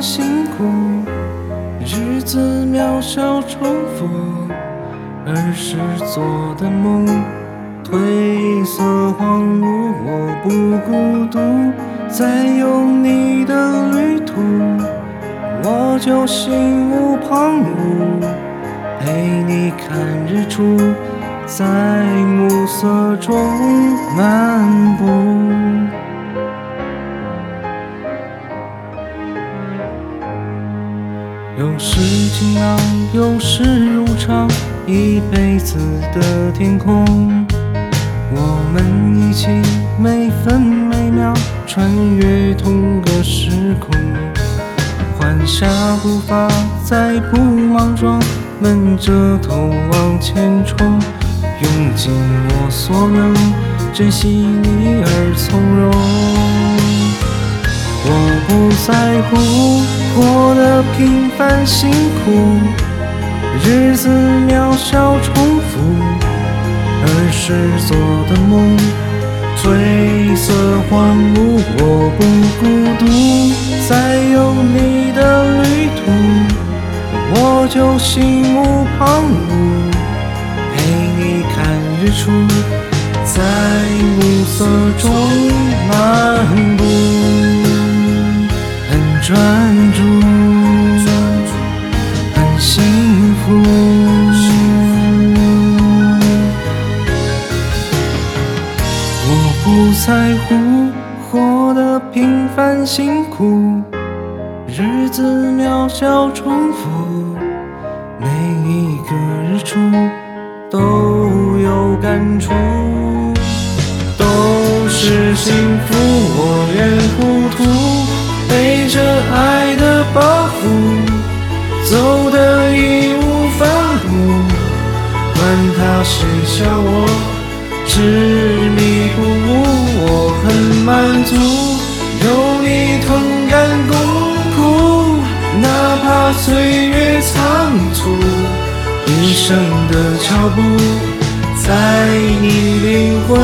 辛苦，日子渺小重复，儿时做的梦褪色荒芜。我不孤独，在有你的旅途，我就心无旁骛，陪你看日出，在暮色中漫步。有时晴朗，有时如常，一辈子的天空。我们一起每分每秒穿越同个时空，缓下步伐，在不莽撞，闷着头往前冲，用尽我所能，珍惜你而从容。我不在乎过得平凡辛苦，日子渺小重复，儿时做的梦褪色荒芜。我不孤独，在有你的旅途，我就心无旁骛，陪你看日出，在暮色中漫步。很专注，在乎活得平凡辛苦，日子渺小重复，每一个日出都有感触，都是幸福。我愿糊涂。背着爱的包袱，走得义无反顾。管他谁笑我执迷不悟，岁月仓促，一生的脚步，在你灵魂